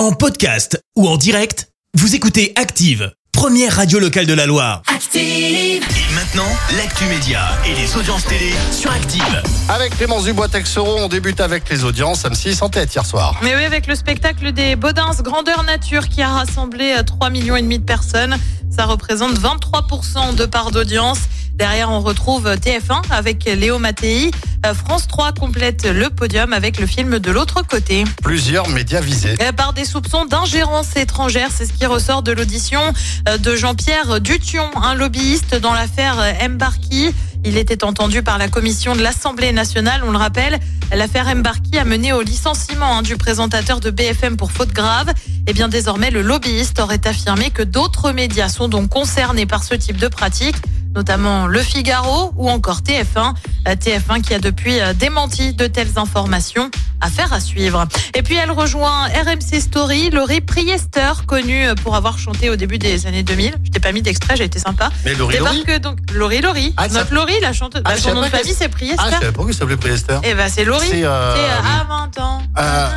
En podcast ou en direct, vous écoutez Active, première radio locale de la Loire. Active. Et maintenant, l'actu média et les audiences télé sur Active. Avec Clémence Dubois-Texero, on débute avec les audiences M6 en tête hier soir. Mais oui, avec le spectacle des Baudins Grandeur Nature qui a rassemblé 3 millions et demi de personnes. Ça représente 23% de part d'audience. Derrière, on retrouve TF1 avec Léo Mattei. Euh, France 3 complète le podium avec le film de l'autre côté. Plusieurs médias visés. Euh, Par des soupçons d'ingérence étrangère, c'est ce qui ressort de l'audition euh, de Jean-Pierre Dution, un lobbyiste dans l'affaire Mbarki. Il était entendu par la commission de l'Assemblée nationale, on le rappelle. L'affaire Mbarki a mené au licenciement hein, du présentateur de BFM pour faute grave. Et bien désormais, le lobbyiste aurait affirmé que d'autres médias sont donc concernés par ce type de pratique notamment Le Figaro ou encore TF1. Euh, TF1 qui a depuis euh, démenti de telles informations. Affaire à suivre. Et puis elle rejoint RMC Story, Laurie Priester, connue pour avoir chanté au début des années 2000. Je t'ai pas mis d'extrait, j'ai été sympa. Mais Laurie Laurie Débarque donc Laurie Laurie. Ah, ça- Notre Laurie, la chanteuse. Ah, Bah, son nom de famille c'est Priester. Ah, je savais pas que ça s'appelait Priester. Et bah c'est Laurie. C'est, euh, C'est, euh, à 20 ans. Euh,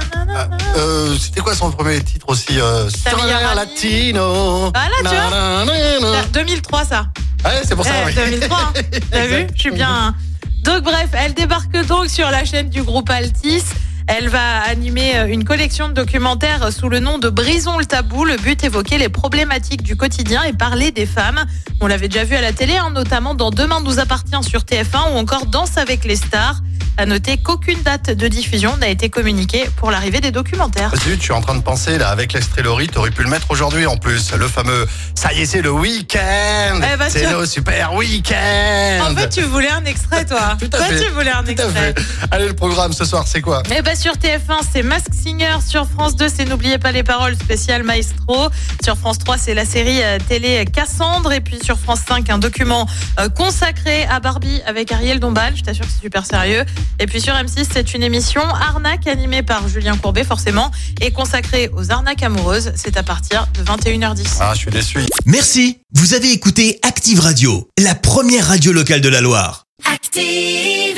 euh, C'était quoi son premier titre aussi euh, amie. Latino. Ah, là, tu vois. Na, na. 2003 ça. Ouais, c'est pour ça, Eh, oui. 2003, hein. t'as vu Je suis bien. hein. Donc bref, elle débarque donc sur la chaîne du groupe Altis. Elle va animer euh, une collection de documentaires sous le nom de Brisons le tabou. Le but évoquer les problématiques du quotidien et parler des femmes. On l'avait déjà vu à la télé, hein, notamment dans Demain nous appartient sur TF1 ou encore Danse avec les stars. À noter qu'aucune date de diffusion n'a été communiquée pour l'arrivée des documentaires. Zut, je suis en train de penser là avec l'extrait Laurie, t'aurais pu le mettre aujourd'hui en plus, le fameux. Ça y est, c'est le week-end. Eh ben, c'est tu- le super week-end. En fait, tu voulais un extrait, toi. Tout à toi, fait. tu voulais un Tout extrait. Allez, le programme ce soir, c'est quoi? Eh ben sur TF1, c'est Mask Singer. Sur France 2, c'est N'oubliez pas les paroles spécial Maestro. Sur France 3, c'est la série euh, télé Cassandre. Et puis sur France 5, un document euh, consacré à Barbie avec Ariel Dombal. Je t'assure que c'est super sérieux. Et puis sur M6, c'est une émission Arnaque animée par Julien Courbet, forcément, et consacrée aux arnaques amoureuses. C'est à partir de 21h10. Ah, je suis déçu. Merci, vous avez écouté Active Radio, la première radio locale de la Loire. Active.